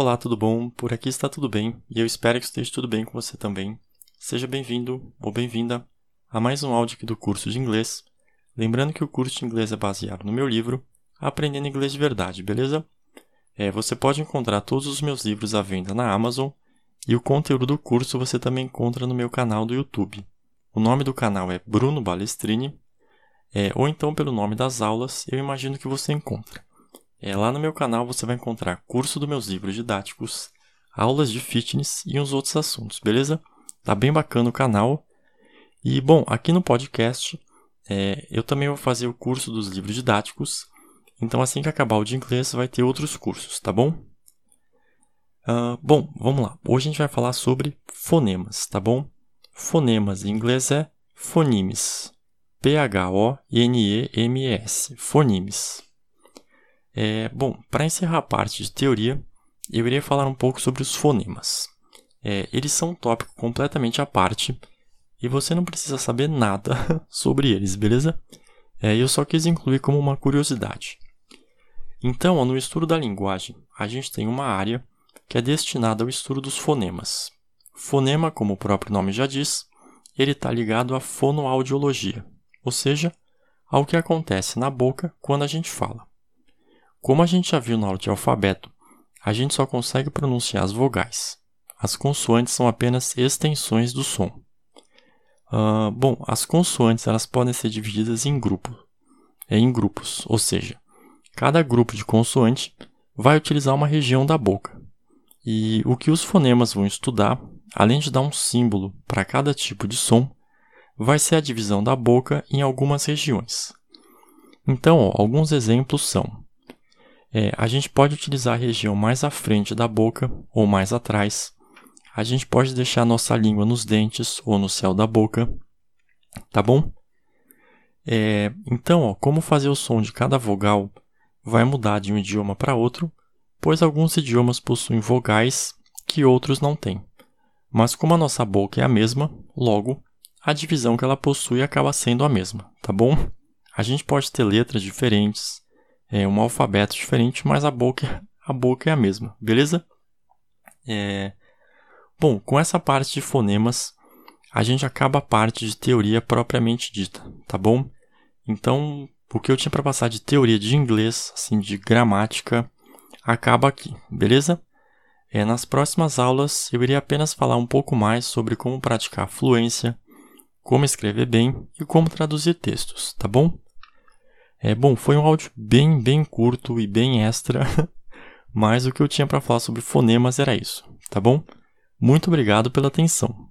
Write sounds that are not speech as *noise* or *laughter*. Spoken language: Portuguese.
Olá, tudo bom? Por aqui está tudo bem e eu espero que esteja tudo bem com você também. Seja bem-vindo ou bem-vinda a mais um áudio aqui do curso de inglês. Lembrando que o curso de inglês é baseado no meu livro Aprendendo Inglês de Verdade, beleza? É, você pode encontrar todos os meus livros à venda na Amazon e o conteúdo do curso você também encontra no meu canal do YouTube. O nome do canal é Bruno Balestrini, é, ou então pelo nome das aulas, eu imagino que você encontra. É, lá no meu canal você vai encontrar curso dos meus livros didáticos, aulas de fitness e uns outros assuntos, beleza? Tá bem bacana o canal. E bom, aqui no podcast é, eu também vou fazer o curso dos livros didáticos. Então assim que acabar o de inglês vai ter outros cursos, tá bom? Uh, bom, vamos lá. Hoje a gente vai falar sobre fonemas, tá bom? Fonemas em inglês é phonemes. P-H-O-N-E-M-E-S. Fonemes. É, bom, para encerrar a parte de teoria, eu iria falar um pouco sobre os fonemas. É, eles são um tópico completamente à parte e você não precisa saber nada *laughs* sobre eles, beleza? É, eu só quis incluir como uma curiosidade. Então, no estudo da linguagem, a gente tem uma área que é destinada ao estudo dos fonemas. Fonema, como o próprio nome já diz, ele está ligado à fonoaudiologia, ou seja, ao que acontece na boca quando a gente fala. Como a gente já viu na aula de alfabeto, a gente só consegue pronunciar as vogais. As consoantes são apenas extensões do som. Uh, bom, as consoantes elas podem ser divididas em grupos, em grupos, ou seja, cada grupo de consoante vai utilizar uma região da boca. E o que os fonemas vão estudar, além de dar um símbolo para cada tipo de som, vai ser a divisão da boca em algumas regiões. Então, ó, alguns exemplos são é, a gente pode utilizar a região mais à frente da boca ou mais atrás. A gente pode deixar nossa língua nos dentes ou no céu da boca. Tá bom? É, então, ó, como fazer o som de cada vogal vai mudar de um idioma para outro, pois alguns idiomas possuem vogais que outros não têm. Mas como a nossa boca é a mesma, logo, a divisão que ela possui acaba sendo a mesma, tá bom? A gente pode ter letras diferentes, é um alfabeto diferente, mas a boca, a boca é a mesma, beleza? É... Bom, com essa parte de fonemas, a gente acaba a parte de teoria propriamente dita, tá bom? Então, o que eu tinha para passar de teoria de inglês, assim, de gramática, acaba aqui, beleza? É, nas próximas aulas, eu irei apenas falar um pouco mais sobre como praticar fluência, como escrever bem e como traduzir textos, tá bom? É, bom, foi um áudio bem, bem curto e bem extra, *laughs* mas o que eu tinha para falar sobre fonemas era isso, tá bom? Muito obrigado pela atenção.